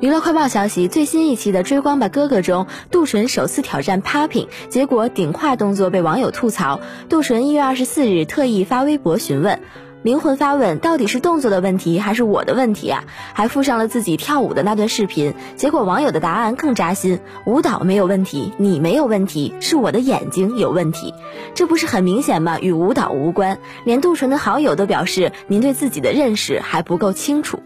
娱乐快报消息：最新一期的《追光吧哥哥》中，杜淳首次挑战 popping，结果顶胯动作被网友吐槽。杜淳一月二十四日特意发微博询问，灵魂发问到底是动作的问题还是我的问题啊？还附上了自己跳舞的那段视频。结果网友的答案更扎心：舞蹈没有问题，你没有问题，是我的眼睛有问题。这不是很明显吗？与舞蹈无关。连杜淳的好友都表示，您对自己的认识还不够清楚。